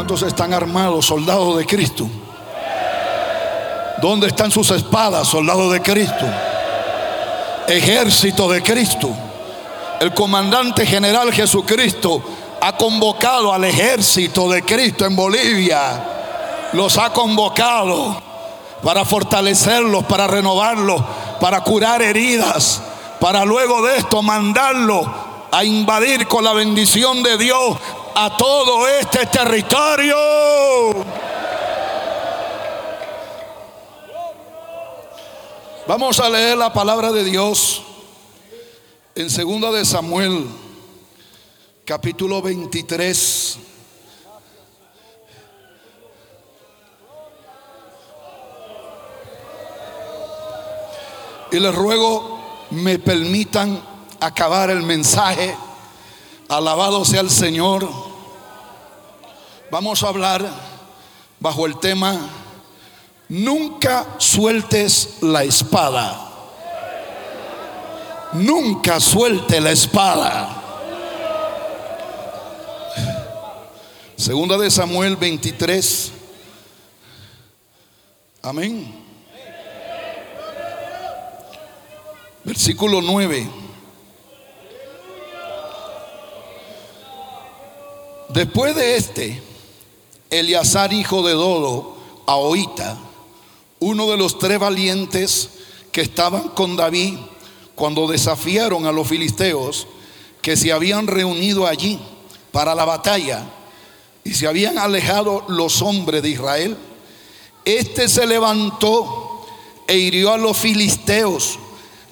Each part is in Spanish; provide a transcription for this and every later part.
¿Cuántos están armados, soldados de Cristo? ¿Dónde están sus espadas, soldados de Cristo? Ejército de Cristo. El comandante general Jesucristo ha convocado al ejército de Cristo en Bolivia. Los ha convocado para fortalecerlos, para renovarlos, para curar heridas, para luego de esto mandarlo a invadir con la bendición de Dios a todo este territorio. Vamos a leer la palabra de Dios en segunda de Samuel capítulo 23. Y les ruego me permitan acabar el mensaje. Alabado sea el Señor. Vamos a hablar bajo el tema, nunca sueltes la espada. Nunca suelte la espada. Segunda de Samuel 23. Amén. Versículo 9. Después de este, Eleazar, hijo de Dodo, Ahoita, uno de los tres valientes que estaban con David cuando desafiaron a los filisteos que se habían reunido allí para la batalla y se habían alejado los hombres de Israel, este se levantó e hirió a los filisteos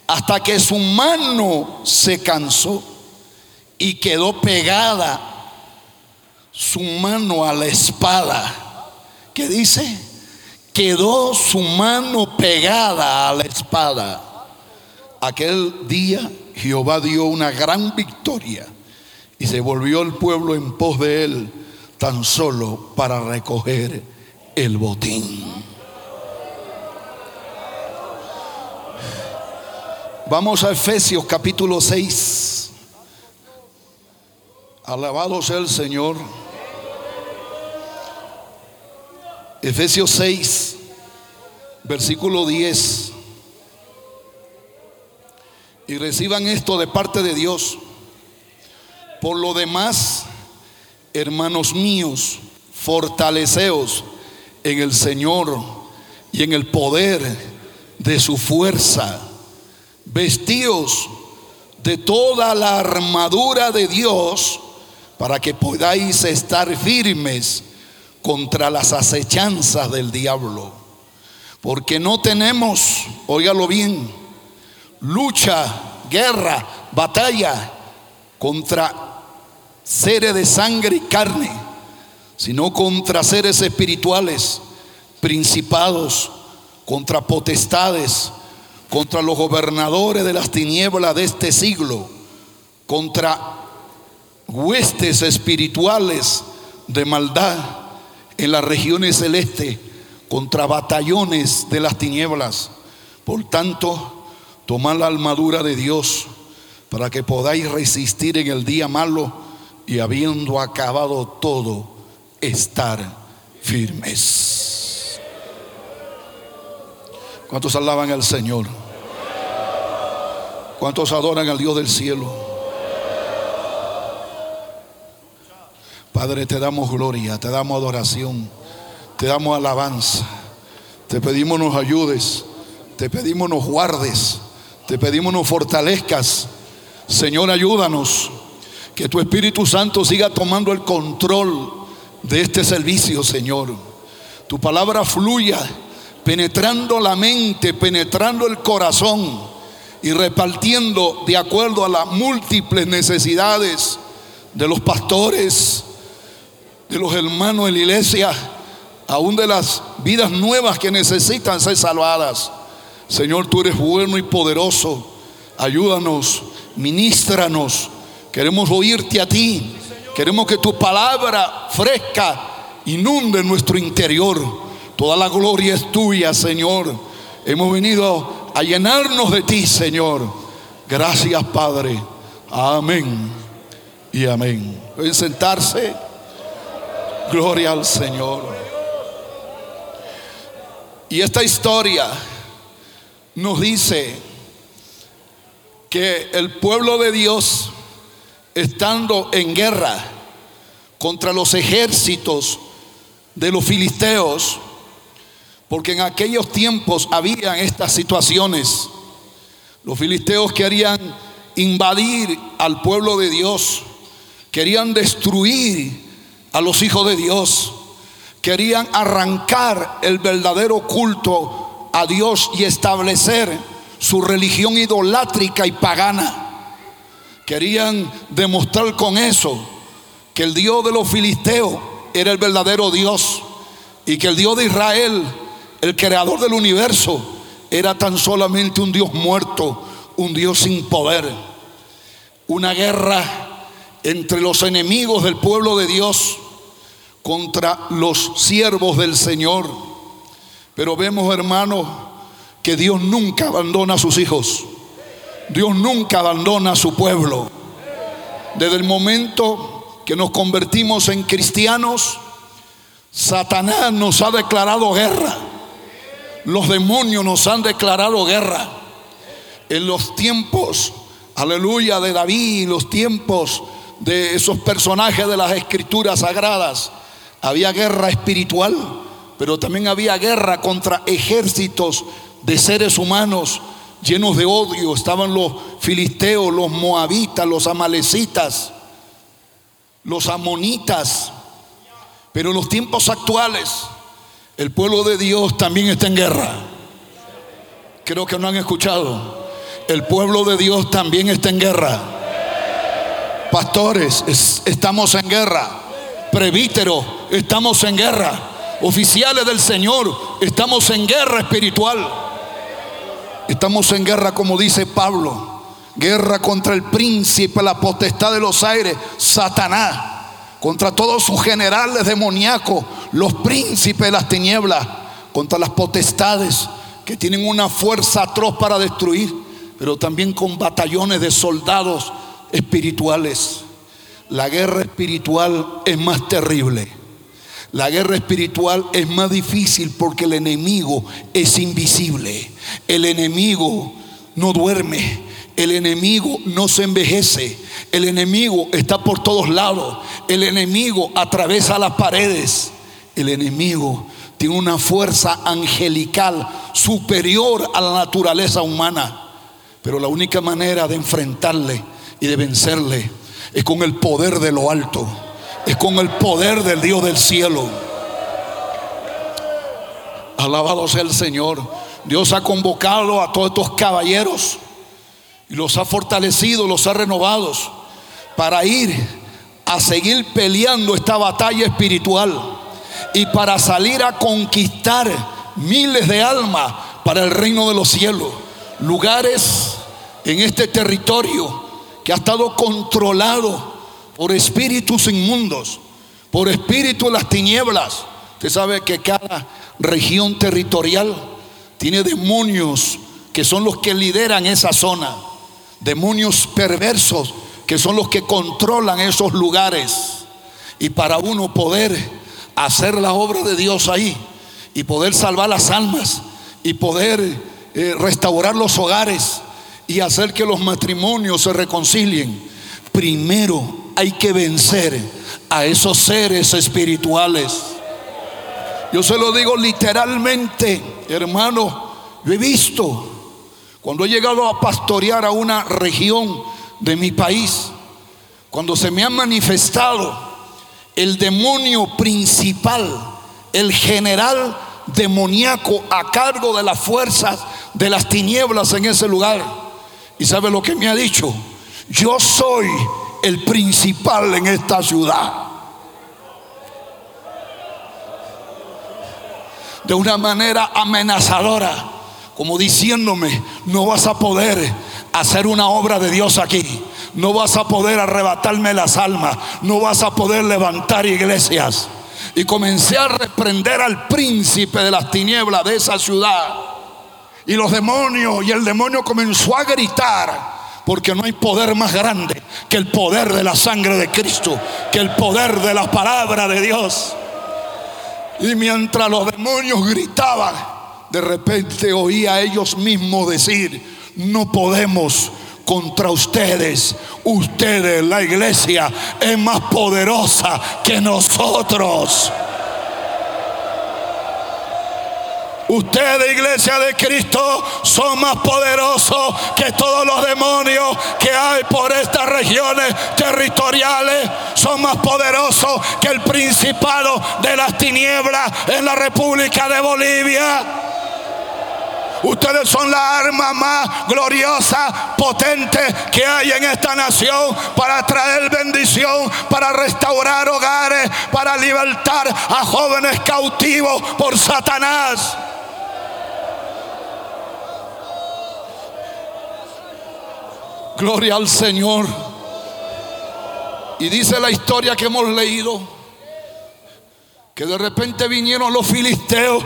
hasta que su mano se cansó y quedó pegada su mano a la espada. ¿Qué dice? Quedó su mano pegada a la espada. Aquel día Jehová dio una gran victoria y se volvió el pueblo en pos de él tan solo para recoger el botín. Vamos a Efesios capítulo 6. Alabado sea el Señor. Efesios 6, versículo 10. Y reciban esto de parte de Dios. Por lo demás, hermanos míos, fortaleceos en el Señor y en el poder de su fuerza. Vestíos de toda la armadura de Dios para que podáis estar firmes contra las acechanzas del diablo. Porque no tenemos, óigalo bien, lucha, guerra, batalla contra seres de sangre y carne, sino contra seres espirituales, principados, contra potestades, contra los gobernadores de las tinieblas de este siglo, contra huestes espirituales de maldad en las regiones celestes, contra batallones de las tinieblas. Por tanto, tomad la armadura de Dios para que podáis resistir en el día malo y habiendo acabado todo, estar firmes. ¿Cuántos alaban al Señor? ¿Cuántos adoran al Dios del cielo? Padre, te damos gloria, te damos adoración, te damos alabanza. Te pedimos nos ayudes, te pedimos nos guardes, te pedimos nos fortalezcas. Señor, ayúdanos que tu Espíritu Santo siga tomando el control de este servicio, Señor. Tu palabra fluya penetrando la mente, penetrando el corazón y repartiendo de acuerdo a las múltiples necesidades de los pastores, de los hermanos de la iglesia, aún de las vidas nuevas que necesitan ser salvadas. Señor, tú eres bueno y poderoso. Ayúdanos, ministranos. Queremos oírte a ti. Queremos que tu palabra fresca inunde nuestro interior. Toda la gloria es tuya, Señor. Hemos venido a llenarnos de ti, Señor. Gracias, Padre. Amén y amén. Pueden sentarse. Gloria al Señor. Y esta historia nos dice que el pueblo de Dios, estando en guerra contra los ejércitos de los filisteos, porque en aquellos tiempos habían estas situaciones, los filisteos querían invadir al pueblo de Dios, querían destruir a los hijos de Dios, querían arrancar el verdadero culto a Dios y establecer su religión idolátrica y pagana. Querían demostrar con eso que el Dios de los filisteos era el verdadero Dios y que el Dios de Israel, el creador del universo, era tan solamente un Dios muerto, un Dios sin poder. Una guerra entre los enemigos del pueblo de Dios contra los siervos del Señor. Pero vemos, hermanos, que Dios nunca abandona a sus hijos. Dios nunca abandona a su pueblo. Desde el momento que nos convertimos en cristianos, Satanás nos ha declarado guerra. Los demonios nos han declarado guerra. En los tiempos, aleluya, de David, los tiempos de esos personajes de las escrituras sagradas, había guerra espiritual pero también había guerra contra ejércitos de seres humanos llenos de odio. Estaban los filisteos, los moabitas, los amalecitas, los amonitas. Pero en los tiempos actuales, el pueblo de Dios también está en guerra. Creo que no han escuchado. El pueblo de Dios también está en guerra. Pastores, estamos en guerra. Prevíteros, estamos en guerra oficiales del Señor, estamos en guerra espiritual. Estamos en guerra, como dice Pablo, guerra contra el príncipe, la potestad de los aires, Satanás, contra todos sus generales demoníacos, los príncipes de las tinieblas, contra las potestades que tienen una fuerza atroz para destruir, pero también con batallones de soldados espirituales. La guerra espiritual es más terrible. La guerra espiritual es más difícil porque el enemigo es invisible. El enemigo no duerme. El enemigo no se envejece. El enemigo está por todos lados. El enemigo atraviesa las paredes. El enemigo tiene una fuerza angelical superior a la naturaleza humana. Pero la única manera de enfrentarle y de vencerle es con el poder de lo alto es con el poder del Dios del cielo. Alabado sea el Señor. Dios ha convocado a todos estos caballeros y los ha fortalecido, los ha renovado para ir a seguir peleando esta batalla espiritual y para salir a conquistar miles de almas para el reino de los cielos. Lugares en este territorio que ha estado controlado por espíritus inmundos, por espíritus las tinieblas. Usted sabe que cada región territorial tiene demonios que son los que lideran esa zona, demonios perversos que son los que controlan esos lugares. Y para uno poder hacer la obra de Dios ahí y poder salvar las almas y poder eh, restaurar los hogares y hacer que los matrimonios se reconcilien, primero hay que vencer a esos seres espirituales. Yo se lo digo literalmente, hermano, yo he visto cuando he llegado a pastorear a una región de mi país, cuando se me ha manifestado el demonio principal, el general demoníaco a cargo de las fuerzas de las tinieblas en ese lugar. ¿Y sabe lo que me ha dicho? Yo soy el principal en esta ciudad. De una manera amenazadora, como diciéndome, no vas a poder hacer una obra de Dios aquí. No vas a poder arrebatarme las almas. No vas a poder levantar iglesias. Y comencé a reprender al príncipe de las tinieblas de esa ciudad. Y los demonios, y el demonio comenzó a gritar. Porque no hay poder más grande que el poder de la sangre de Cristo, que el poder de la palabra de Dios. Y mientras los demonios gritaban, de repente oía a ellos mismos decir, no podemos contra ustedes. Ustedes, la iglesia, es más poderosa que nosotros. Ustedes, iglesia de Cristo, son más poderosos que todos los demonios que hay por estas regiones territoriales. Son más poderosos que el principado de las tinieblas en la República de Bolivia. Ustedes son la arma más gloriosa, potente que hay en esta nación para traer bendición, para restaurar hogares, para libertar a jóvenes cautivos por Satanás. Gloria al Señor. Y dice la historia que hemos leído, que de repente vinieron los filisteos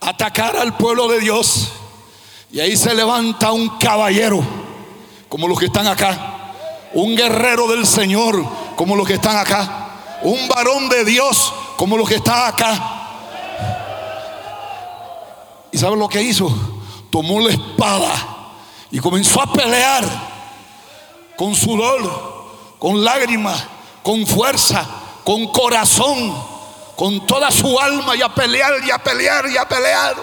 atacar al pueblo de Dios. Y ahí se levanta un caballero, como los que están acá. Un guerrero del Señor, como los que están acá. Un varón de Dios, como los que están acá. ¿Y saben lo que hizo? Tomó la espada y comenzó a pelear con sudor, con lágrimas, con fuerza, con corazón con toda su alma y a pelear y a pelear y a pelear.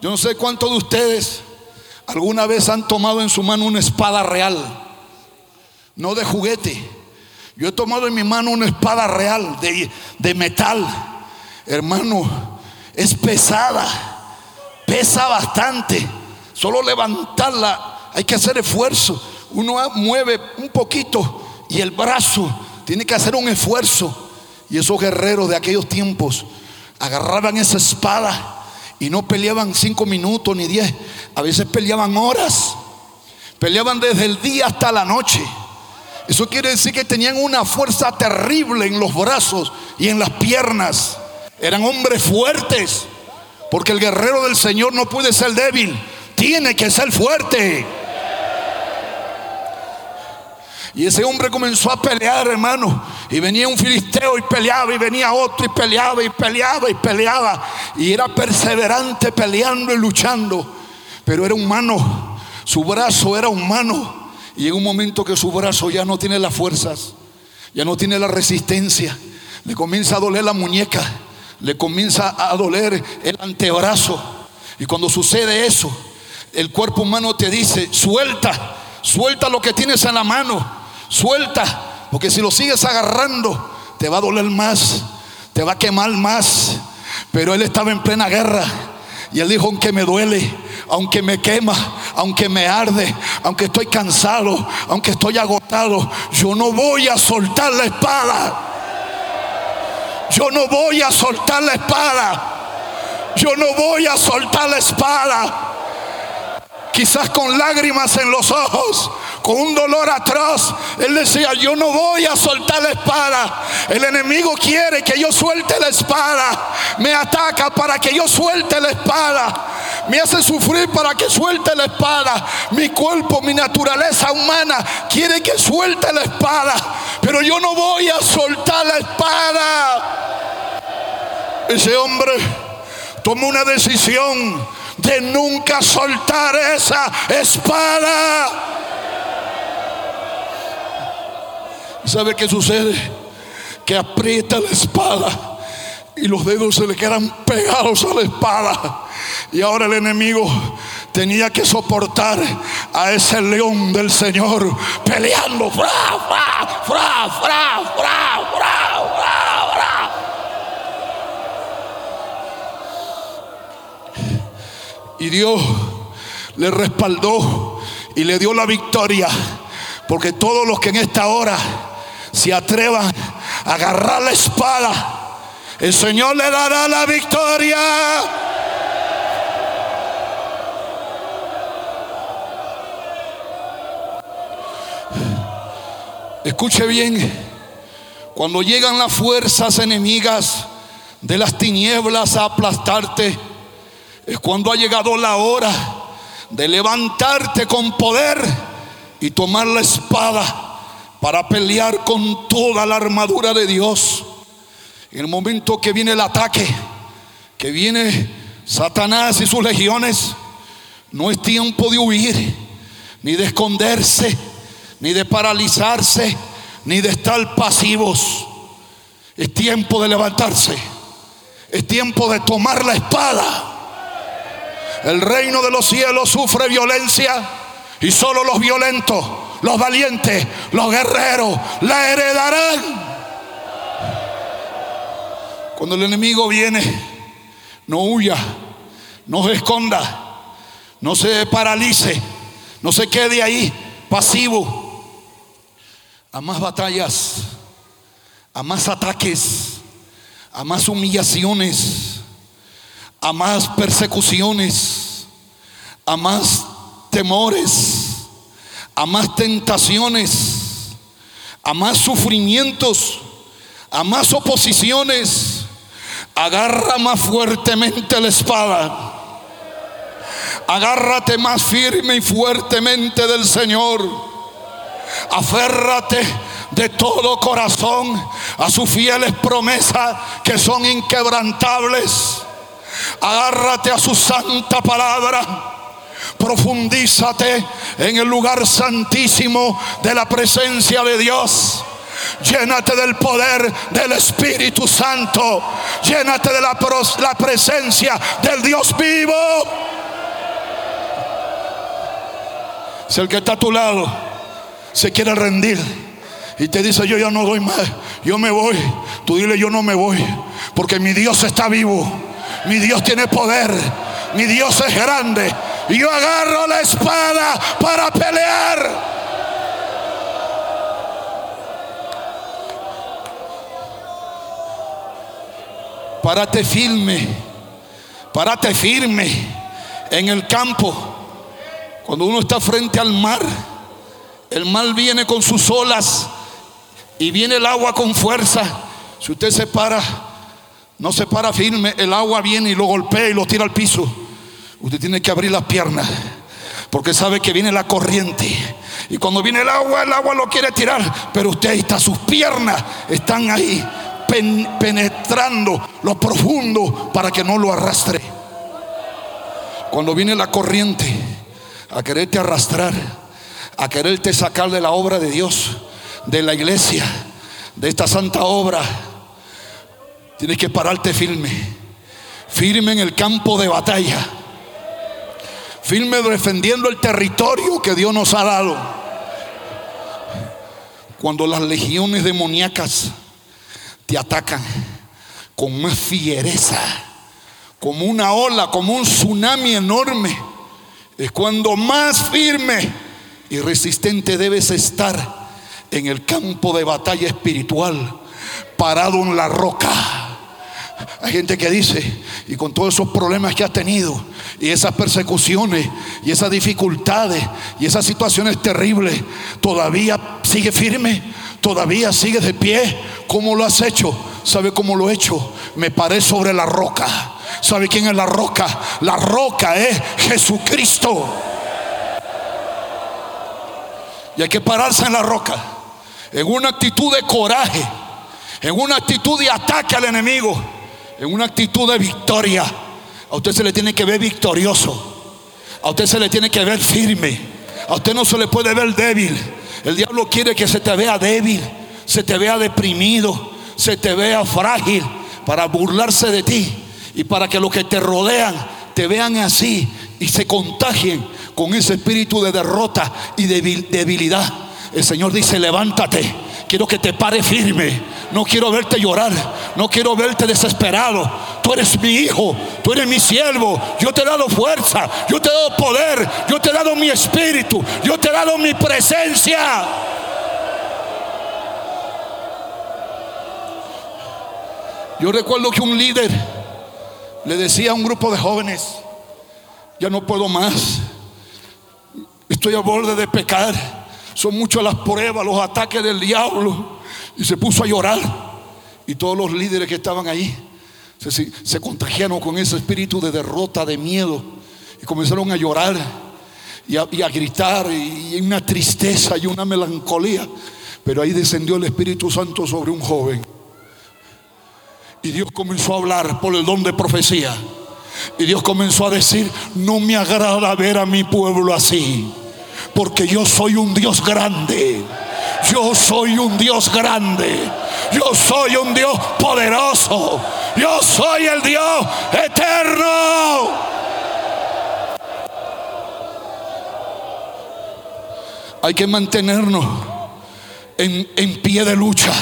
Yo no sé cuántos de ustedes alguna vez han tomado en su mano una espada real, no de juguete. Yo he tomado en mi mano una espada real de, de metal. Hermano, es pesada, pesa bastante. Solo levantarla hay que hacer esfuerzo. Uno mueve un poquito y el brazo tiene que hacer un esfuerzo. Y esos guerreros de aquellos tiempos agarraban esa espada y no peleaban cinco minutos ni diez, a veces peleaban horas, peleaban desde el día hasta la noche. Eso quiere decir que tenían una fuerza terrible en los brazos y en las piernas. Eran hombres fuertes, porque el guerrero del Señor no puede ser débil, tiene que ser fuerte. Y ese hombre comenzó a pelear, hermano. Y venía un filisteo y peleaba, y venía otro y peleaba, y peleaba, y peleaba. Y era perseverante peleando y luchando. Pero era humano, su brazo era humano. Y en un momento que su brazo ya no tiene las fuerzas, ya no tiene la resistencia, le comienza a doler la muñeca, le comienza a doler el antebrazo. Y cuando sucede eso, el cuerpo humano te dice, suelta, suelta lo que tienes en la mano. Suelta, porque si lo sigues agarrando, te va a doler más, te va a quemar más. Pero él estaba en plena guerra. Y él dijo, aunque me duele, aunque me quema, aunque me arde, aunque estoy cansado, aunque estoy agotado, yo no voy a soltar la espada. Yo no voy a soltar la espada. Yo no voy a soltar la espada. Quizás con lágrimas en los ojos, con un dolor atroz. Él decía, yo no voy a soltar la espada. El enemigo quiere que yo suelte la espada. Me ataca para que yo suelte la espada. Me hace sufrir para que suelte la espada. Mi cuerpo, mi naturaleza humana quiere que suelte la espada. Pero yo no voy a soltar la espada. Ese hombre tomó una decisión de nunca soltar esa espada. ¿Sabe qué sucede? Que aprieta la espada y los dedos se le quedan pegados a la espada. Y ahora el enemigo tenía que soportar a ese león del Señor peleando. Fra, fra, fra, fra, fra, Y Dios le respaldó y le dio la victoria. Porque todos los que en esta hora se atrevan a agarrar la espada, el Señor le dará la victoria. Escuche bien, cuando llegan las fuerzas enemigas de las tinieblas a aplastarte, es cuando ha llegado la hora de levantarte con poder y tomar la espada para pelear con toda la armadura de Dios. En el momento que viene el ataque, que viene Satanás y sus legiones, no es tiempo de huir, ni de esconderse, ni de paralizarse, ni de estar pasivos. Es tiempo de levantarse. Es tiempo de tomar la espada. El reino de los cielos sufre violencia y solo los violentos, los valientes, los guerreros la heredarán. Cuando el enemigo viene, no huya, no se esconda, no se paralice, no se quede ahí pasivo a más batallas, a más ataques, a más humillaciones, a más persecuciones, a más temores, a más tentaciones, a más sufrimientos, a más oposiciones. Agarra más fuertemente la espada. Agárrate más firme y fuertemente del Señor Aférrate de todo corazón a sus fieles promesas que son inquebrantables. Agárrate a su santa palabra. Profundízate en el lugar santísimo de la presencia de Dios. Llénate del poder del Espíritu Santo. Llénate de la, presencia del Dios vivo. Si el que está a tu lado se quiere rendir y te dice yo ya no doy más, yo me voy, tú dile yo no me voy, porque mi Dios está vivo, mi Dios tiene poder, mi Dios es grande yo agarro la espada para pelear. Párate firme, párate firme en el campo. Cuando uno está frente al mar, el mal viene con sus olas y viene el agua con fuerza. Si usted se para, no se para firme, el agua viene y lo golpea y lo tira al piso. Usted tiene que abrir las piernas porque sabe que viene la corriente. Y cuando viene el agua, el agua lo quiere tirar, pero usted ahí está, sus piernas están ahí penetrando lo profundo para que no lo arrastre. Cuando viene la corriente a quererte arrastrar, a quererte sacar de la obra de Dios, de la iglesia, de esta santa obra, tienes que pararte firme, firme en el campo de batalla, firme defendiendo el territorio que Dios nos ha dado. Cuando las legiones demoníacas te atacan con una fiereza, como una ola, como un tsunami enorme, es cuando más firme y resistente debes estar en el campo de batalla espiritual, parado en la roca. Hay gente que dice, y con todos esos problemas que ha tenido, y esas persecuciones, y esas dificultades, y esas situaciones terribles, todavía sigue firme, todavía sigue de pie. ¿Cómo lo has hecho? ¿Sabe cómo lo he hecho? Me paré sobre la roca. ¿Sabe quién es la roca? La roca es Jesucristo. Y hay que pararse en la roca, en una actitud de coraje, en una actitud de ataque al enemigo, en una actitud de victoria. A usted se le tiene que ver victorioso, a usted se le tiene que ver firme, a usted no se le puede ver débil. El diablo quiere que se te vea débil, se te vea deprimido, se te vea frágil para burlarse de ti y para que los que te rodean te vean así y se contagien con ese espíritu de derrota y de debilidad. El Señor dice, levántate. Quiero que te pare firme. No quiero verte llorar. No quiero verte desesperado. tú eres mi hijo, tú eres mi siervo, yo te he dado fuerza, yo te he dado poder, yo te he dado mi espíritu, yo te he dado mi presencia. Yo recuerdo que un líder le decía a un grupo de jóvenes, ya no puedo más, estoy a borde de pecar, son muchas las pruebas, los ataques del diablo, y se puso a llorar. Y todos los líderes que estaban ahí se, contagiaron con ese espíritu de derrota, de miedo, y comenzaron a llorar y a, gritar, y, una tristeza y una melancolía. Pero ahí descendió el Espíritu Santo sobre un joven. Y Dios comenzó a hablar por el don de profecía. Y Dios comenzó a decir, no me agrada ver a mi pueblo así, porque yo soy un Dios grande. Yo soy un Dios grande. Yo soy un Dios poderoso. Yo soy el Dios eterno. Hay que mantenernos en, en pie de lucha.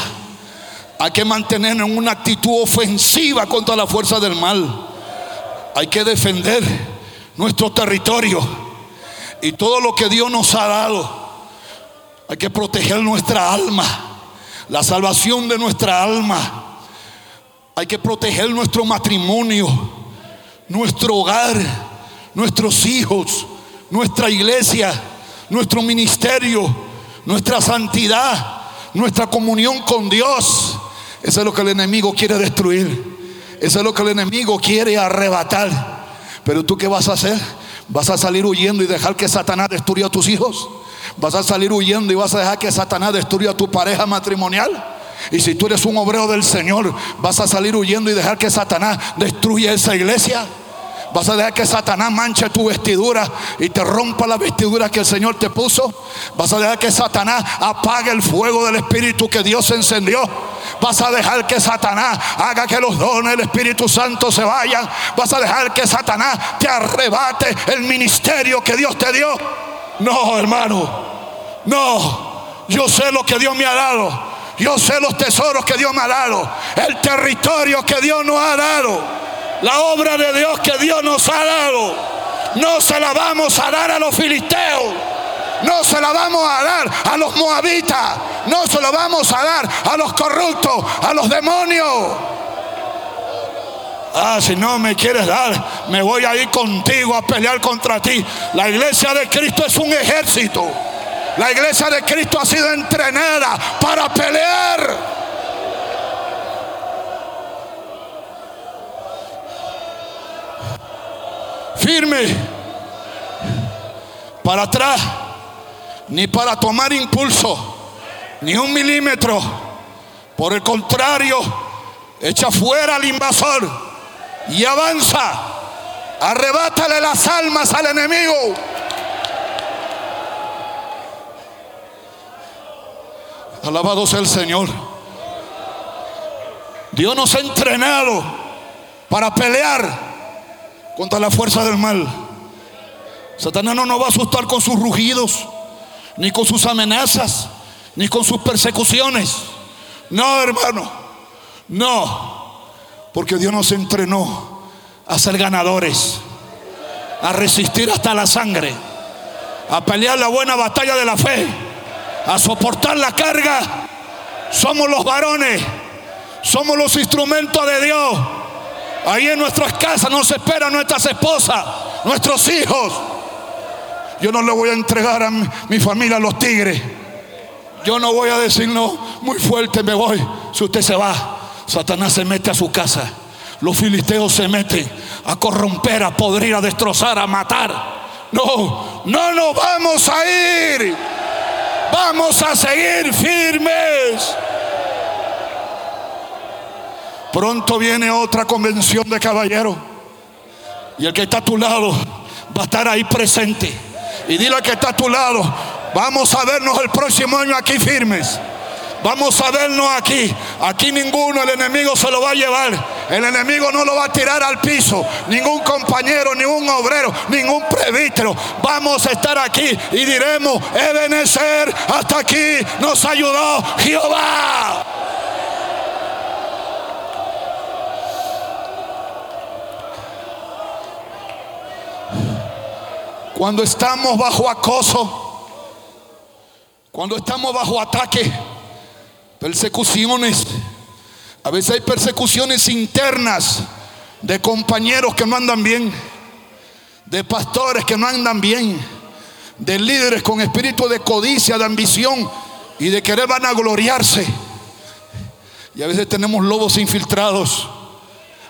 Hay que mantenernos en una actitud ofensiva contra la fuerza del mal. Hay que defender nuestro territorio y todo lo que Dios nos ha dado. Hay que proteger nuestra alma, la salvación de nuestra alma. Hay que proteger nuestro matrimonio, nuestro hogar, nuestros hijos, nuestra iglesia, nuestro ministerio, nuestra santidad, nuestra comunión con Dios. Eso es lo que el enemigo quiere destruir. Eso es lo que el enemigo quiere arrebatar. Pero tú qué vas a hacer? ¿Vas a salir huyendo y dejar que Satanás destruya a tus hijos? ¿Vas a salir huyendo y vas a dejar que Satanás destruya a tu pareja matrimonial? Y si tú eres un obrero del Señor, ¿vas a salir huyendo y dejar que Satanás destruya esa iglesia? Vas a dejar que Satanás manche tu vestidura y te rompa la vestidura que el Señor te puso. Vas a dejar que Satanás apague el fuego del Espíritu que Dios encendió. Vas a dejar que Satanás haga que los dones del Espíritu Santo se vayan. Vas a dejar que Satanás te arrebate el ministerio que Dios te dio. No, hermano. No. Yo sé lo que Dios me ha dado. Yo sé los tesoros que Dios me ha dado. El territorio que Dios nos ha dado. La obra de Dios que Dios nos ha dado, no se la vamos a dar a los filisteos. No se la vamos a dar a los moabitas. No se la vamos a dar a los corruptos, a los demonios. Ah, si no me quieres dar, me voy a ir contigo a pelear contra ti. La iglesia de Cristo es un ejército. La iglesia de Cristo ha sido entrenada para pelear. firme para atrás, ni para tomar impulso, ni un milímetro. Por el contrario, echa fuera al invasor y avanza. Arrebátale las almas al enemigo. Alabado sea el Señor. Dios nos ha entrenado para pelear contra la fuerza del mal. Satanás no nos va a asustar con sus rugidos, ni con sus amenazas, ni con sus persecuciones. No, hermano, no, porque Dios nos entrenó a ser ganadores, a resistir hasta la sangre, a pelear la buena batalla de la fe, a soportar la carga. Somos los varones, somos los instrumentos de Dios Ahí en nuestras casas nos esperan nuestras esposas, nuestros hijos. Yo no le voy a entregar a mi, familia a los tigres. Yo no voy a decir no, muy fuerte me voy. Si usted se va, Satanás se mete a su casa. Los filisteos se meten a corromper, a podrir, a destrozar, a matar. No, no nos vamos a ir. Vamos a seguir firmes. Pronto viene otra convención de caballeros. Y el que está a tu lado va a estar ahí presente. Y dile al que está a tu lado, vamos a vernos el próximo año aquí firmes. Vamos a vernos aquí. Aquí ninguno, el enemigo se lo va a llevar. El enemigo no lo va a tirar al piso. Ningún compañero, ningún obrero, ningún presbítero. Vamos a estar aquí y diremos, Ebenezer, hasta aquí nos ayudó Jehová. Cuando estamos bajo acoso, cuando estamos bajo ataque, persecuciones, a veces hay persecuciones internas de compañeros que no andan bien, de pastores que no andan bien, de líderes con espíritu de codicia, de ambición y de querer vanagloriarse. Y a veces tenemos lobos infiltrados.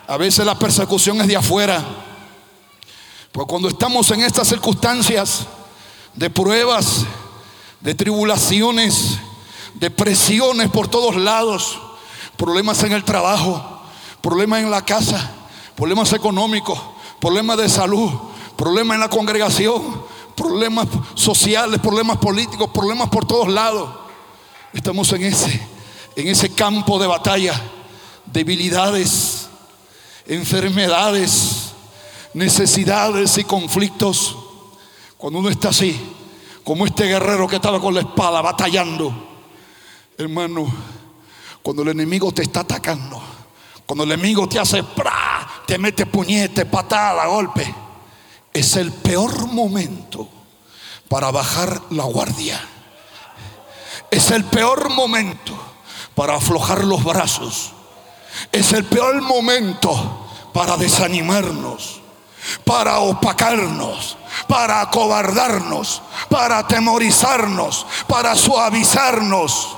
A veces la persecución es de afuera. Pues cuando estamos en estas circunstancias de pruebas, de tribulaciones, de presiones por todos lados, problemas en el trabajo, problemas en la casa, problemas económicos, problemas de salud, problemas en la congregación, problemas sociales, problemas políticos, problemas por todos lados. Estamos en ese, en ese campo de batalla, debilidades, enfermedades, necesidades y conflictos. Cuando uno está así, como este guerrero que estaba con la espada batallando, hermano, cuando el enemigo te está atacando, cuando el enemigo te hace, te mete puñete, patada, golpe, es el peor momento para bajar la guardia. Es el peor momento para aflojar los brazos. Es el peor momento para desanimarnos, para opacarnos, para acobardarnos, para atemorizarnos, para suavizarnos.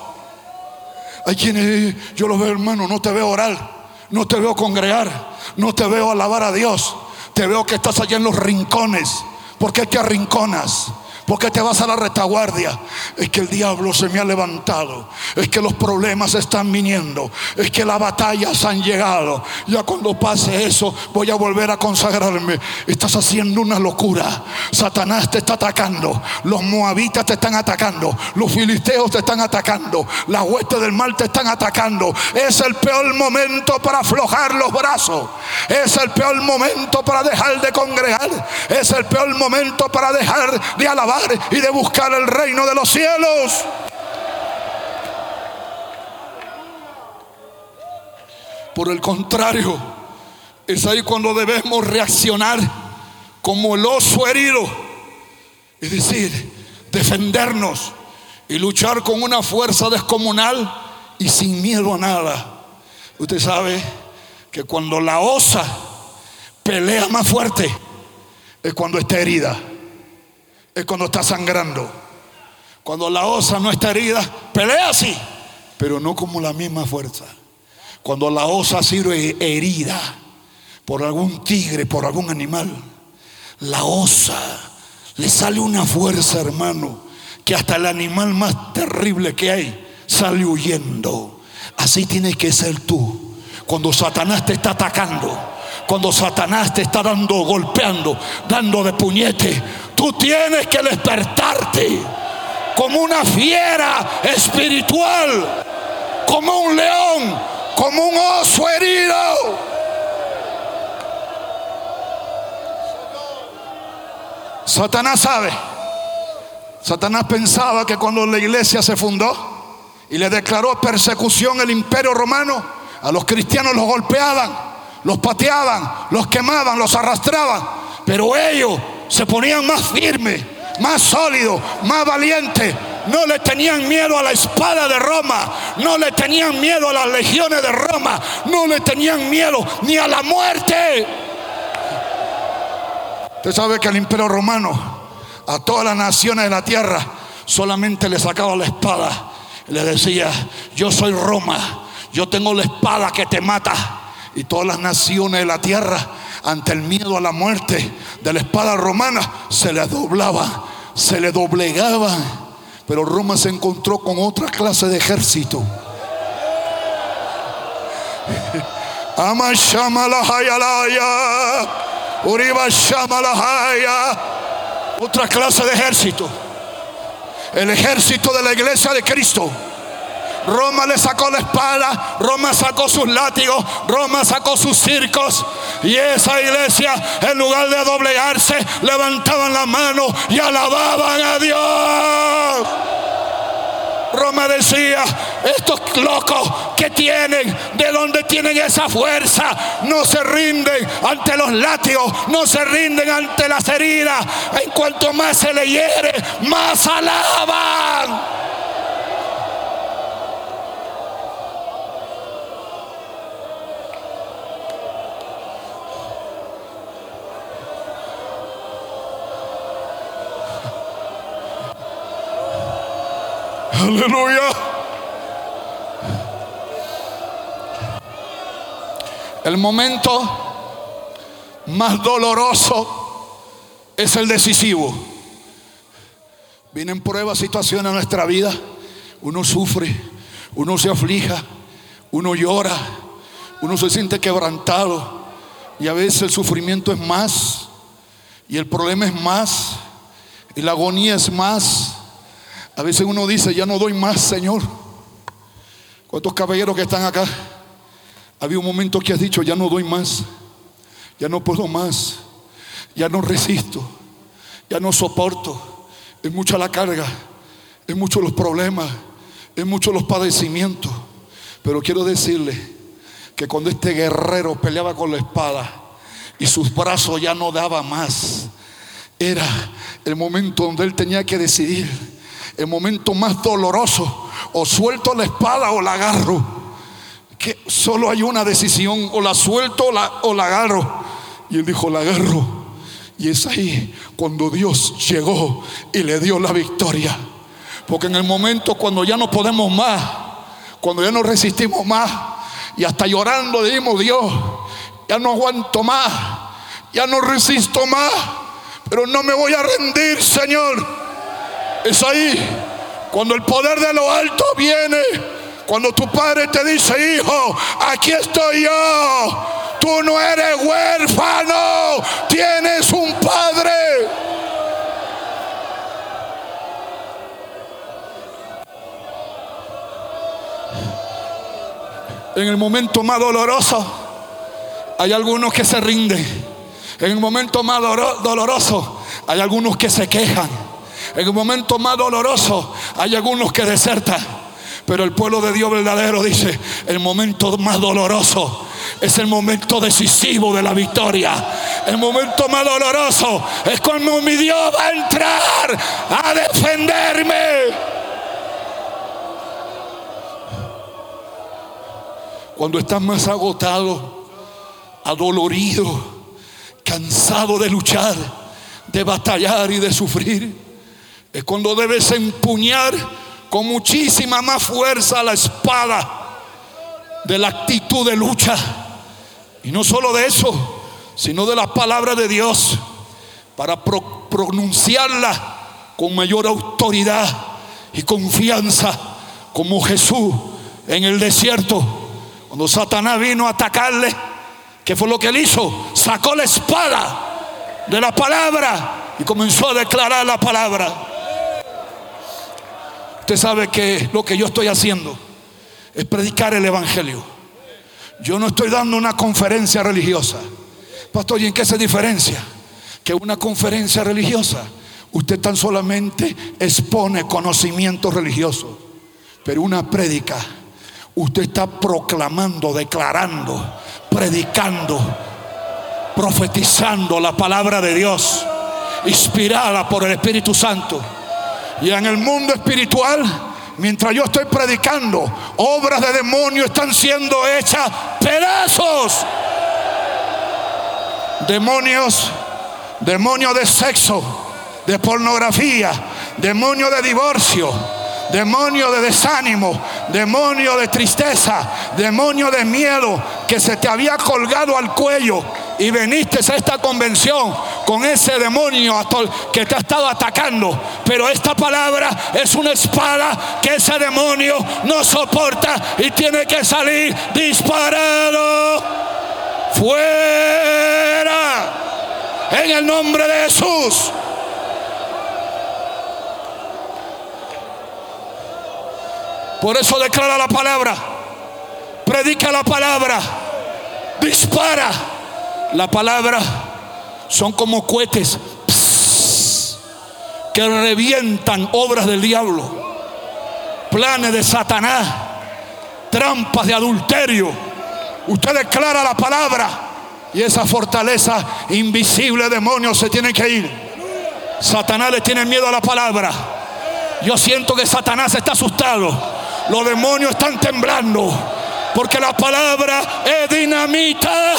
Hay quienes, yo lo veo hermano, no te veo orar, no te veo congregar, no te veo alabar a Dios, te veo que estás allá en los rincones, porque que arrinconas. Porque te vas a la retaguardia? Es que el diablo se me ha levantado. Es que los problemas están viniendo. Es que las batallas han llegado. Ya cuando pase eso, voy a volver a consagrarme. Estás haciendo una locura. Satanás te está atacando. Los moabitas te están atacando. Los filisteos te están atacando. Las huestes del mal te están atacando. Es el peor momento para aflojar los brazos. Es el peor momento para dejar de congregar. Es el peor momento para dejar de alabar y de buscar el reino de los cielos. Por el contrario, es ahí cuando debemos reaccionar como el oso herido. Es decir, defendernos y luchar con una fuerza descomunal y sin miedo a nada. Usted sabe que cuando la osa pelea más fuerte es cuando está herida es cuando está sangrando. Cuando la osa no está herida, pelea así, pero no como la misma fuerza. Cuando la osa ha sido herida por algún tigre, por algún animal, la osa le sale una fuerza, hermano, que hasta el animal más terrible que hay sale huyendo. Así tienes que ser tú. Cuando Satanás te está atacando, cuando Satanás te está dando, golpeando, dando de puñete, Tú tienes que despertarte como una fiera espiritual, como un león, como un oso herido. Satanás sabe. Satanás pensaba que cuando la iglesia se fundó y le declaró persecución el imperio romano, a los cristianos los golpeaban, los pateaban, los quemaban, los arrastraban. Pero ellos se ponían más firmes, más sólidos, más valientes. No le tenían miedo a la espada de Roma, no le tenían miedo a las legiones de Roma, no le tenían miedo ni a la muerte. Usted sabe que el imperio romano, a todas las naciones de la tierra, solamente le sacaba la espada. Le decía, yo soy Roma, yo tengo la espada que te mata. Y todas las naciones de la tierra ante el miedo a la muerte de la espada romana, se le doblaba, se le doblegaba. Pero Roma se encontró con otra clase de ejército. Otra clase de ejército. El ejército de la iglesia de Cristo Roma le sacó la espada, Roma sacó sus látigos, Roma sacó sus circos. Y esa iglesia, en lugar de doblegarse, levantaban la mano y alababan a Dios. Roma decía, estos locos que tienen, de donde tienen esa fuerza, no se rinden ante los látigos, no se rinden ante las heridas. En cuanto más se le hiere, más alaban. Aleluya. El momento más doloroso es el decisivo. Vienen pruebas, situaciones en nuestra vida. Uno sufre, uno se aflija, uno llora, uno se siente quebrantado. Y a veces el sufrimiento es más, y el problema es más, y la agonía es más. A veces uno dice, ya no doy más, Señor. ¿Cuántos caballeros que están acá? Había un momento que has dicho, ya no doy más, ya no puedo más, ya no resisto, ya no soporto. Es mucha la carga, es mucho los problemas, es mucho los padecimientos. Pero quiero decirle que cuando este guerrero peleaba con la espada y sus brazos ya no daban más, era el momento donde él tenía que decidir el momento más doloroso, o suelto la espada o la agarro. Que solo hay una decisión, o la suelto o la, agarro. Y él dijo, la agarro. Y es ahí cuando Dios llegó y le dio la victoria. Porque en el momento cuando ya no podemos más, cuando ya no resistimos más, y hasta llorando dijimos, Dios, ya no aguanto más, ya no resisto más, pero no me voy a rendir, Señor. Es ahí cuando el poder de lo alto viene. Cuando tu padre te dice, hijo, aquí estoy yo. Tú no eres huérfano, tienes un padre. En el momento más doloroso, hay algunos que se rinden. En el momento más doloroso, hay algunos que se quejan. En el momento más doloroso hay algunos que desertan. Pero el pueblo de Dios verdadero dice, el momento más doloroso es el momento decisivo de la victoria. El momento más doloroso es cuando mi Dios va a entrar a defenderme. Cuando estás más agotado, adolorido, cansado de luchar, de batallar y de sufrir es cuando debes empuñar con muchísima más fuerza la espada de la actitud de lucha. Y no solo de eso, sino de la palabra de Dios para pronunciarla con mayor autoridad y confianza, como Jesús en el desierto, cuando Satanás vino a atacarle, ¿qué fue lo que él hizo? Sacó la espada de la palabra y comenzó a declarar la palabra. Usted sabe que lo que yo estoy haciendo es predicar el Evangelio. Yo no estoy dando una conferencia religiosa. Pastor, ¿y en qué se diferencia? Que una conferencia religiosa, usted tan solamente expone conocimiento religioso. Pero una prédica, usted está proclamando, declarando, predicando, profetizando la palabra de Dios, inspirada por el Espíritu Santo. Y en el mundo espiritual, mientras yo estoy predicando, obras de demonio están siendo hechas pedazos. Demonios, demonios de sexo, de pornografía, demonios de divorcio, demonio de desánimo, demonio de tristeza, demonio de miedo que se te había colgado al cuello y veniste a esta convención con ese demonio que te ha estado atacando. Pero esta palabra es una espada que ese demonio no soporta y tiene que salir disparado. Fuera. En el nombre de Jesús. Por eso declara la palabra, predica la palabra, dispara la palabra son como cohetes que revientan obras del diablo. planes de Satanás, trampas de adulterio. Usted declara la palabra y esa fortaleza invisible, demonios, se tiene que ir. Satanás le tiene miedo a la palabra. Yo siento que Satanás está asustado. Los demonios están temblando. Porque la palabra es dinamita.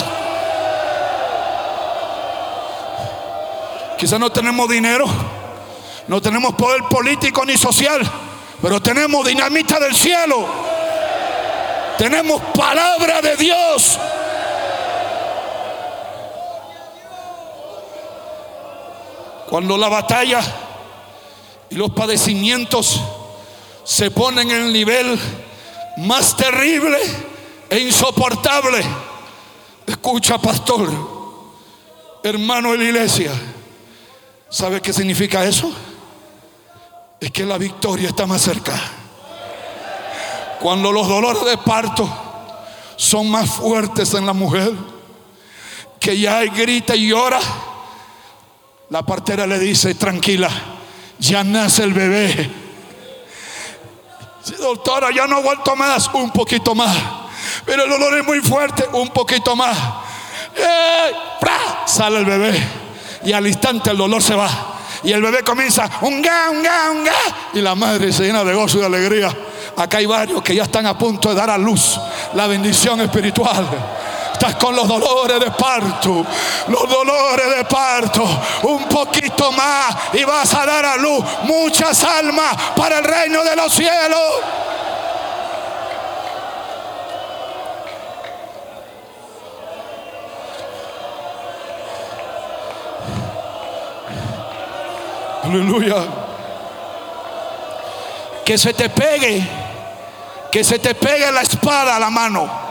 Quizás no tenemos dinero. No tenemos poder político ni social. Pero tenemos dinamita del cielo. Tenemos palabra de Dios. Cuando la batalla y los padecimientos se ponen en el nivel más terrible e insoportable. Escucha, pastor, hermano de la iglesia, ¿sabe qué significa eso? Es que la victoria está más cerca. Cuando los dolores de parto son más fuertes en la mujer, que ya grita y llora, la partera le dice, tranquila, ya nace el bebé. doctora, ya no aguanto más, un poquito más. Pero el dolor es muy fuerte, un poquito más. ¡Eh! Sale el bebé y al instante el dolor se va. Y el bebé comienza, un ga, un ga, un ga. Y la madre se llena de gozo y de alegría. Acá hay varios que ya están a punto de dar a luz la bendición espiritual. Estás con los dolores de parto, los dolores de parto, un poquito más y vas a dar a luz muchas almas para el reino de los cielos. Aleluya. Que se te pegue, que se te pegue la espada a la mano.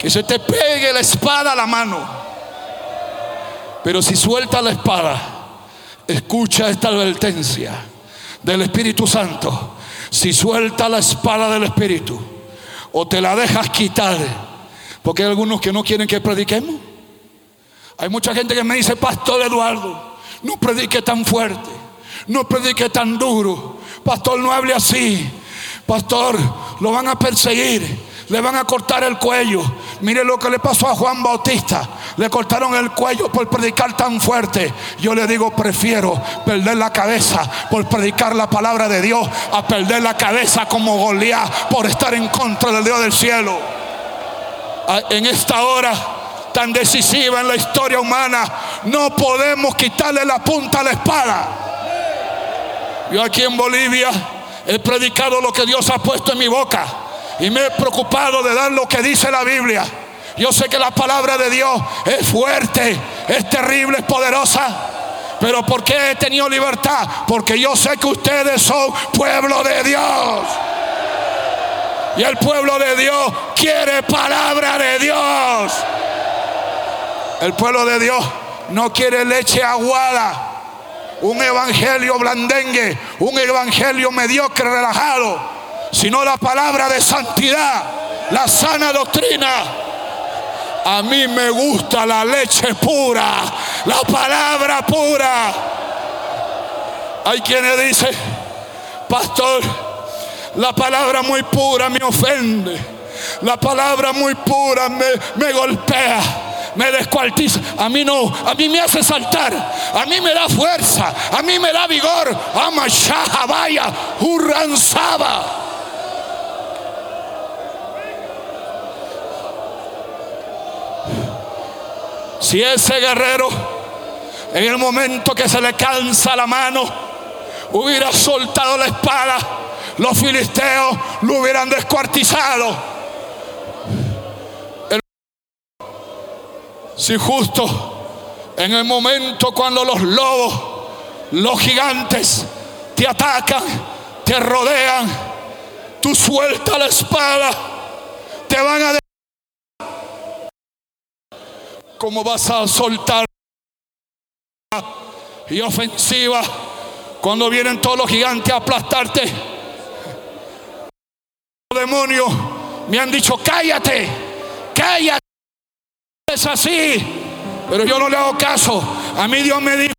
que se te pegue la espada a la mano. Pero si suelta la espada, escucha esta advertencia del Espíritu Santo. Si suelta la espada del Espíritu o te la dejas quitar, porque hay algunos que no quieren que prediquemos. Hay mucha gente que me dice, Pastor Eduardo, no predique tan fuerte, no predique tan duro. Pastor, no hable así. Pastor, lo van a perseguir le van a cortar el cuello. Mire lo que le pasó a Juan Bautista. Le cortaron el cuello por predicar tan fuerte. Yo le digo, prefiero perder la cabeza por predicar la palabra de Dios a perder la cabeza como Goliat por estar en contra del Dios del cielo. En esta hora tan decisiva en la historia humana, no podemos quitarle la punta a la espada. Yo aquí en Bolivia he predicado lo que Dios ha puesto en mi boca y me he preocupado de dar lo que dice la Biblia. Yo sé que la palabra de Dios es fuerte, es terrible, es poderosa. Pero ¿por qué he tenido libertad? Porque yo sé que ustedes son pueblo de Dios. Y el pueblo de Dios quiere palabra de Dios. El pueblo de Dios no quiere leche aguada. Un evangelio blandengue, un evangelio mediocre, relajado sino la palabra de santidad, la sana doctrina. A mí me gusta la leche pura, la palabra pura. Hay quienes dicen, pastor, la palabra muy pura me ofende, la palabra muy pura me, me golpea me descuartiza. A mí no, a mí me hace saltar, a mí me da fuerza, a mí me da vigor. Amashaha vaya, hurranzaba. Si ese guerrero, en el momento que se le cansa la mano, hubiera soltado la espada, los filisteos lo hubieran descuartizado. Si justo en el momento cuando los lobos, los gigantes te atacan, te rodean, tú sueltas la espada, te van a ¿Cómo vas a soltar y ofensiva cuando vienen todos los gigantes a aplastarte? Demonios me han dicho, cállate, cállate. Es así, pero yo no le hago caso. A mí Dios me dijo,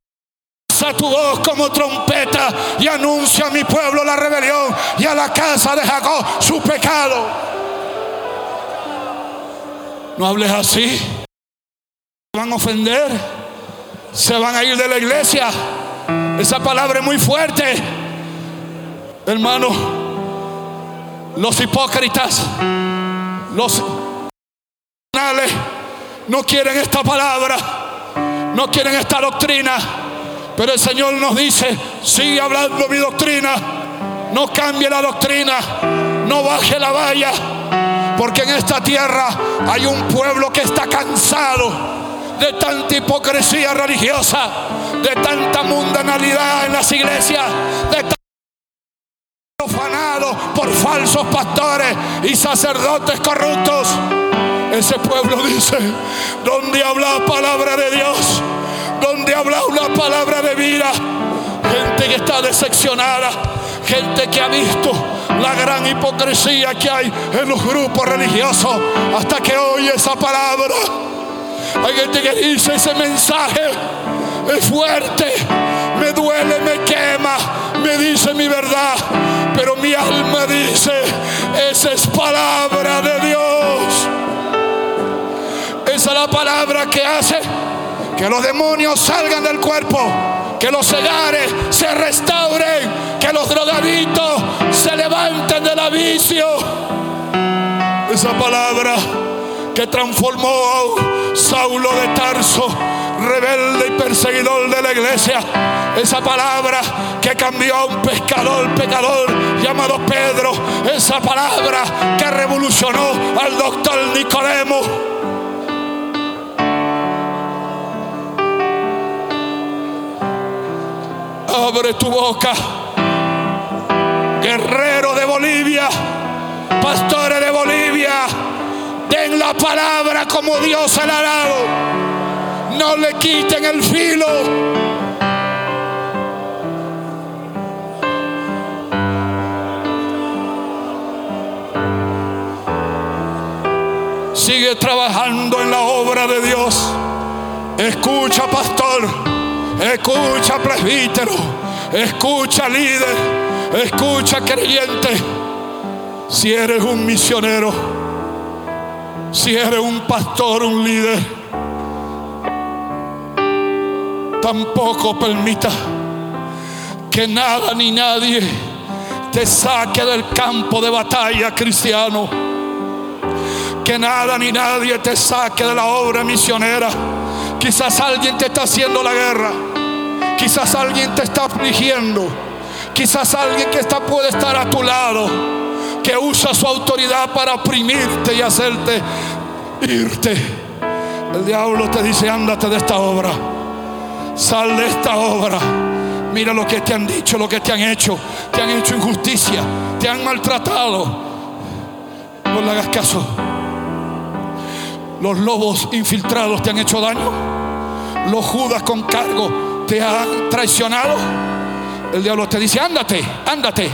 alza tu voz como trompeta y anuncia a mi pueblo la rebelión y a la casa de Jacob su pecado. No hables así. Van a ofender. Se van a ir de la iglesia. Esa palabra es muy fuerte. Hermano, los hipócritas, los no quieren esta palabra, no quieren esta doctrina. Pero el Señor nos dice, sigue hablando mi doctrina, no cambie la doctrina, no baje la valla, porque en esta tierra hay un pueblo que está cansado de tanta hipocresía religiosa, de tanta mundanalidad en las iglesias, de profanado por falsos pastores y sacerdotes corruptos. Ese pueblo dice, donde habla palabra de Dios, donde habla una palabra de vida, gente que está decepcionada, gente que ha visto la gran hipocresía que hay en los grupos religiosos hasta que oye esa palabra. Hay gente que dice ese mensaje es fuerte, me duele, me quema, me dice mi verdad, pero mi alma dice, esa es palabra de Dios. La palabra que hace que los demonios salgan del cuerpo, que los cegares se restauren, que los drogaditos se levanten del vicio. Esa palabra que transformó a Saulo de Tarso, rebelde y perseguidor de la iglesia. Esa palabra que cambió a un pescador, pecador llamado Pedro. Esa palabra que revolucionó al doctor Nicodemo. Abre tu boca, guerrero de Bolivia, pastores de Bolivia Den la palabra como Dios se la ha dado. No le quiten el filo. Sigue trabajando en la obra de Dios. Escucha, pastor. Escucha, presbítero. Escucha, líder. Escucha, creyente. Si eres un misionero si eres un pastor, un líder, tampoco permita que nada ni nadie te saque del campo de batalla cristiano. Que nada ni nadie te saque de la obra misionera. Quizás alguien te está haciendo la guerra. Quizás alguien te está afligiendo. Quizás alguien que está, puede estar a tu lado que usa su autoridad para oprimirte y hacerte irte. El diablo te dice, ándate de esta obra. Sal de esta obra. Mira lo que te han dicho, lo que te han hecho. Te han hecho injusticia, te han maltratado. No le hagas caso. Los lobos infiltrados te han hecho daño. Los judas con cargo te han traicionado. El diablo te dice, ándate, ándate.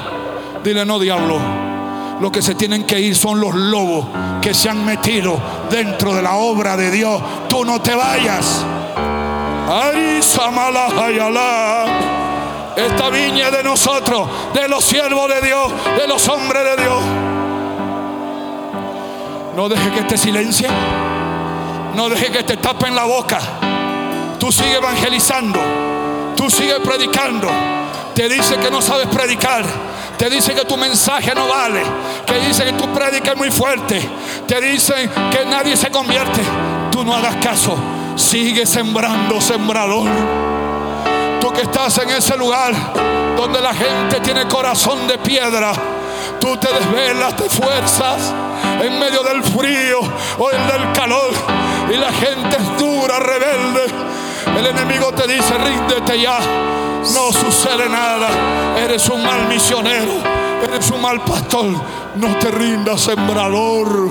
Dile, no, diablo lo que se tienen que ir son los lobos que se han metido dentro de la obra de Dios. Tú no te vayas. Esta viña de nosotros, de los siervos de Dios, de los hombres de Dios. No deje que te silencie. No deje que te tapen la boca. Tú sigue evangelizando. Sigue predicando. Te dice que no sabes predicar te dice que tu mensaje no vale, que dice que tu prédica es muy fuerte, te dicen que nadie se convierte. Tú no hagas caso, sigue sembrando, sembrador. Tú que estás en ese lugar donde la gente tiene corazón de piedra, tú te desvelas, te fuerzas en medio del frío o el del calor y la gente es dura, rebelde. El enemigo te dice, ríndete ya no sucede nada. Eres un mal misionero, eres un mal pastor. No te rindas, sembrador.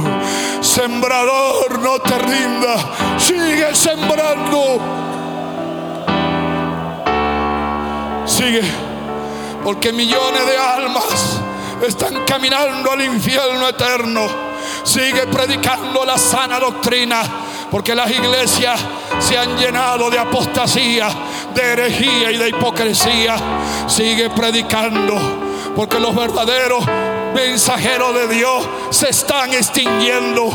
Sembrador, no te rindas. Sigue sembrando. Sigue. Porque millones de almas están caminando al infierno eterno. Sigue predicando la sana doctrina. Porque las iglesias se han llenado de apostasía de herejía y de hipocresía. Sigue predicando, porque los verdaderos mensajeros de Dios se están extinguiendo.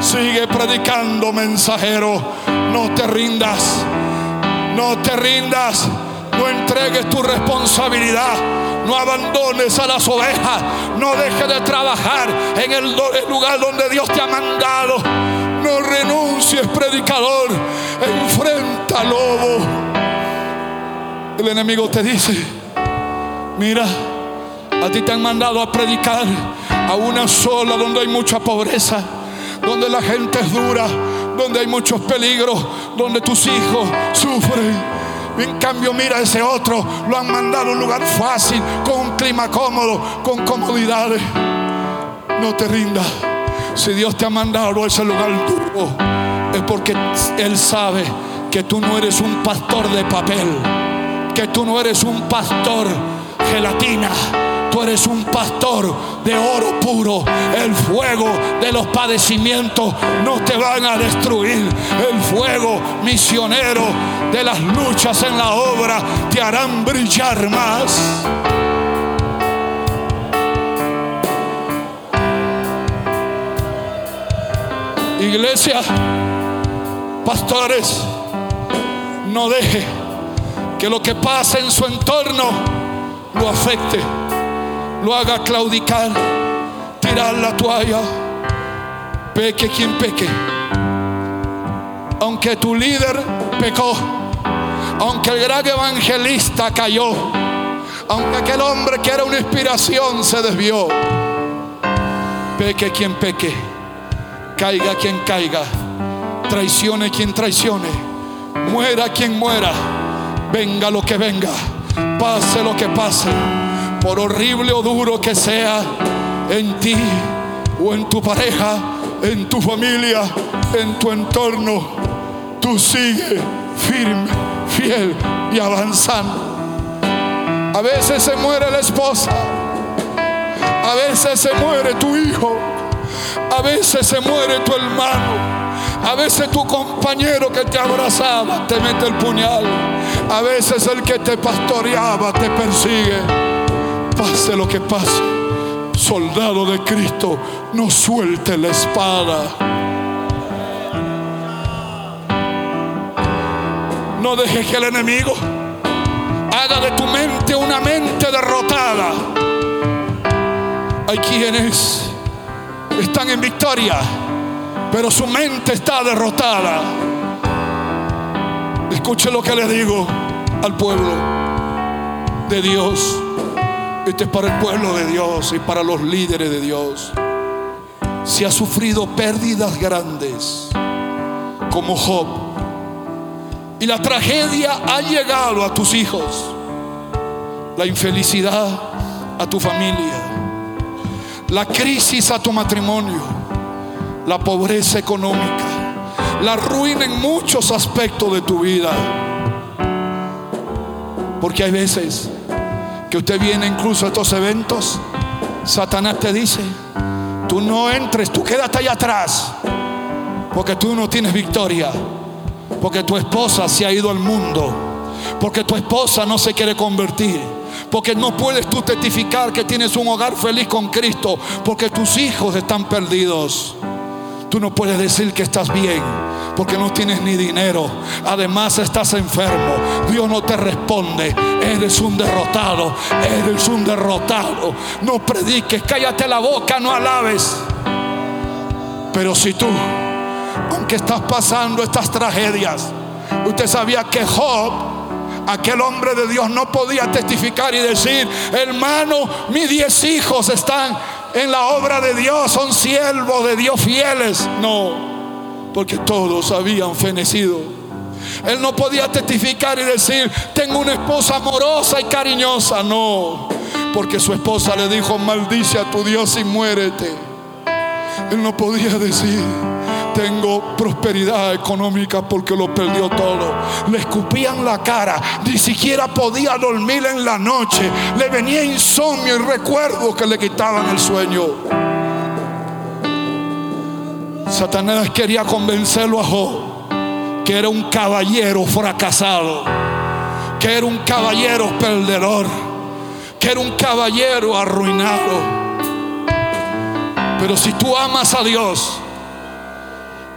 Sigue predicando, mensajero. No te rindas. No te rindas. No entregues tu responsabilidad. No abandones a las ovejas. No dejes de trabajar en el lugar donde Dios te ha mandado. No renuncies, predicador. Enfrenta al lobo. El enemigo te dice, mira, a ti te han mandado a predicar a una sola donde hay mucha pobreza, donde la gente es dura, donde hay muchos peligros, donde tus hijos sufren. En cambio, mira ese otro, lo han mandado a un lugar fácil, con un clima cómodo, con comodidades. No te rindas. Si Dios te ha mandado a ese lugar duro, es porque Él sabe que tú no eres un pastor de papel, que tú no eres un pastor gelatina tú eres un pastor de oro puro. El fuego de los padecimientos no te van a destruir. El fuego misionero de las luchas en la obra te harán brillar más. Iglesia, pastores, no deje que lo que pasa en su entorno lo afecte lo haga claudicar, tirar la toalla, peque quien peque. Aunque tu líder pecó, aunque el gran evangelista cayó, aunque aquel hombre que era una inspiración se desvió, peque quien peque, caiga quien caiga, traicione quien traicione, muera quien muera, venga lo que venga, pase lo que pase. Por horrible o duro que sea en ti o en tu pareja, en tu familia, en tu entorno, tú sigue firme, fiel y avanzando. A veces se muere la esposa, a veces se muere tu hijo, a veces se muere tu hermano. A veces tu compañero que te abrazaba te mete el puñal. A veces el que te pastoreaba te persigue. Pase lo que pase, soldado de Cristo, no suelte la espada. No dejes que el enemigo haga de tu mente una mente derrotada. Hay quienes están en victoria, pero su mente está derrotada. Escuche lo que le digo al pueblo de Dios. Este es para el pueblo de Dios y para los líderes de Dios. Si has sufrido pérdidas grandes, como Job, y la tragedia ha llegado a tus hijos, la infelicidad a tu familia, la crisis a tu matrimonio, la pobreza económica, la ruina en muchos aspectos de tu vida. Porque hay veces que usted viene incluso a estos eventos, Satanás te dice, tú no entres, tú quédate allá atrás, porque tú no tienes victoria, porque tu esposa se ha ido al mundo, porque tu esposa no se quiere convertir. Porque no puedes tú testificar que tienes un hogar feliz con Cristo. Porque tus hijos están perdidos. Tú no puedes decir que estás bien porque no tienes ni dinero. Además estás enfermo. Dios no te responde. Eres un derrotado. Eres un derrotado. No prediques. Cállate la boca. No alabes. Pero si tú, aunque estás pasando estas tragedias, usted sabía que Job aquel hombre de Dios no podía testificar y decir, hermano, mis diez hijos están en la obra de Dios, son siervos de Dios fieles. No, porque todos habían fenecido. Él no podía testificar y decir, tengo una esposa amorosa y cariñosa. No, porque su esposa le dijo, maldice a tu Dios y muérete. Él no podía decir, tengo prosperidad económica porque lo perdió todo. Le escupían la cara, ni siquiera podía dormir en la noche. Le venía insomnio y recuerdo que le quitaban el sueño. Satanás quería convencerlo a Job que era un caballero fracasado que era un caballero perdedor, que era un caballero arruinado. Pero si tú amas a Dios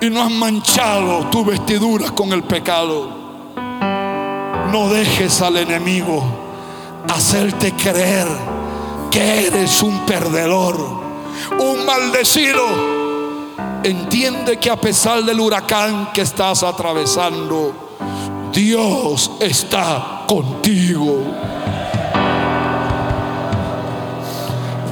y no has manchado tu vestidura con el pecado, no dejes al enemigo hacerte creer que eres un perdedor, un maldecido. Entiende que a pesar del huracán que estás atravesando, Dios está contigo.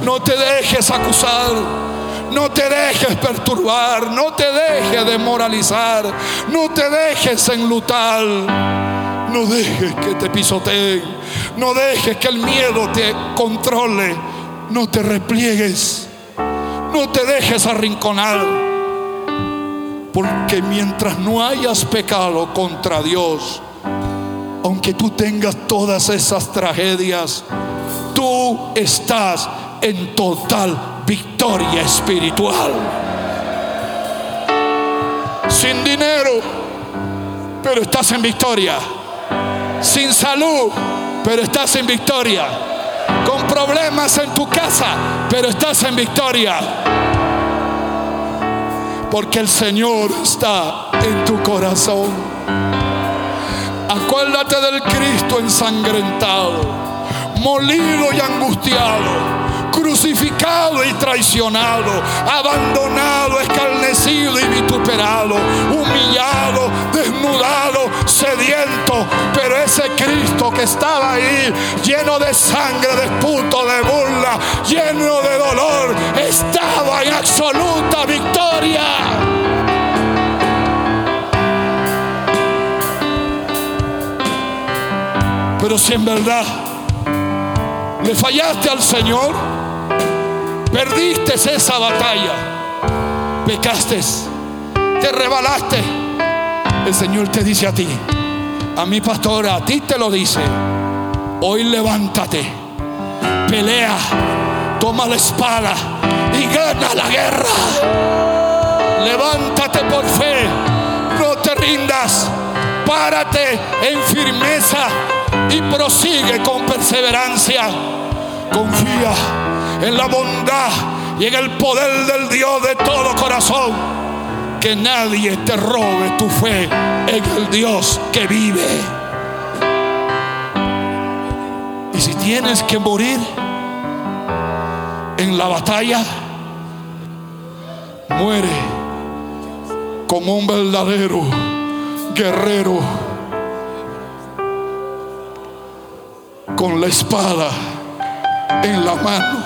No te dejes acusar. No te dejes perturbar, no te dejes demoralizar, no te dejes enlutar, no dejes que te pisoteen, no dejes que el miedo te controle, no te repliegues, no te dejes arrinconar, porque mientras no hayas pecado contra Dios, aunque tú tengas todas esas tragedias, tú estás en total victoria espiritual. Sin dinero, pero estás en victoria. Sin salud, pero estás en victoria. Con problemas en tu casa, pero estás en victoria. Porque el Señor está en tu corazón. Acuérdate del Cristo ensangrentado, molido y angustiado crucificado y traicionado, abandonado, escarnecido y vituperado, humillado, desnudado, sediento. Pero ese Cristo que estaba ahí, lleno de sangre, de puto, de burla, lleno de dolor, estaba en absoluta victoria. Pero si en verdad le fallaste al Señor, perdiste esa batalla, pecaste, te rebalaste. El Señor te dice a ti, a mi pastora, a ti te lo dice, hoy levántate, pelea, toma la espada y gana la guerra. Levántate por fe, no te rindas, párate en firmeza y prosigue con perseverancia. Confía en la bondad y en el poder del Dios de todo corazón. Que nadie te robe tu fe en el Dios que vive. Y si tienes que morir en la batalla, muere como un verdadero guerrero con la espada en la mano.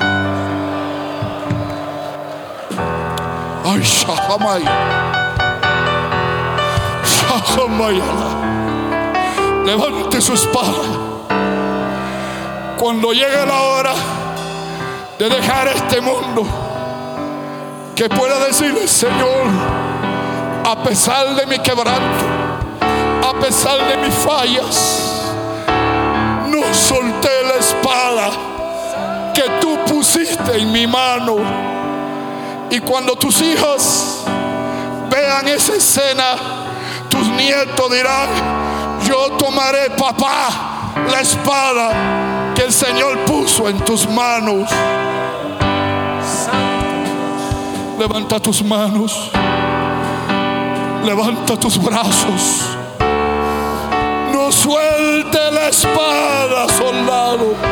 Ay, Shahamay. Levante su espada. Cuando llegue la hora de dejar este mundo, que pueda decirle, Señor, a pesar de mi quebranto, a pesar de mis fallas, no solté la espada en mi mano. Y cuando tus hijos vean esa escena, tus nietos dirán, yo tomaré, papá, la espada que el Señor puso en tus manos. Levanta tus manos, levanta tus brazos. No suelte la espada, soldado.